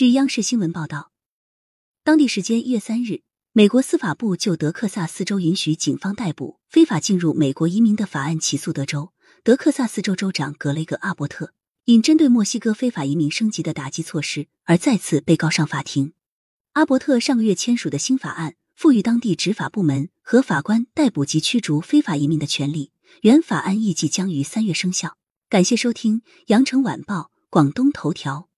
据央视新闻报道当地时间一月三日美国司法部就德克萨斯州允许警方逮捕非法进入美国移民的法案起诉德州德克萨斯州州长格雷格阿伯特因针对墨西哥非法移民升级的打击措施而再次被告上法庭。阿伯特上个月签署的新法案赋予当地执法部门和法官逮捕及驱逐非法移民的权利原法案预计将于三月生效。感谢收听羊城晚报广东头条。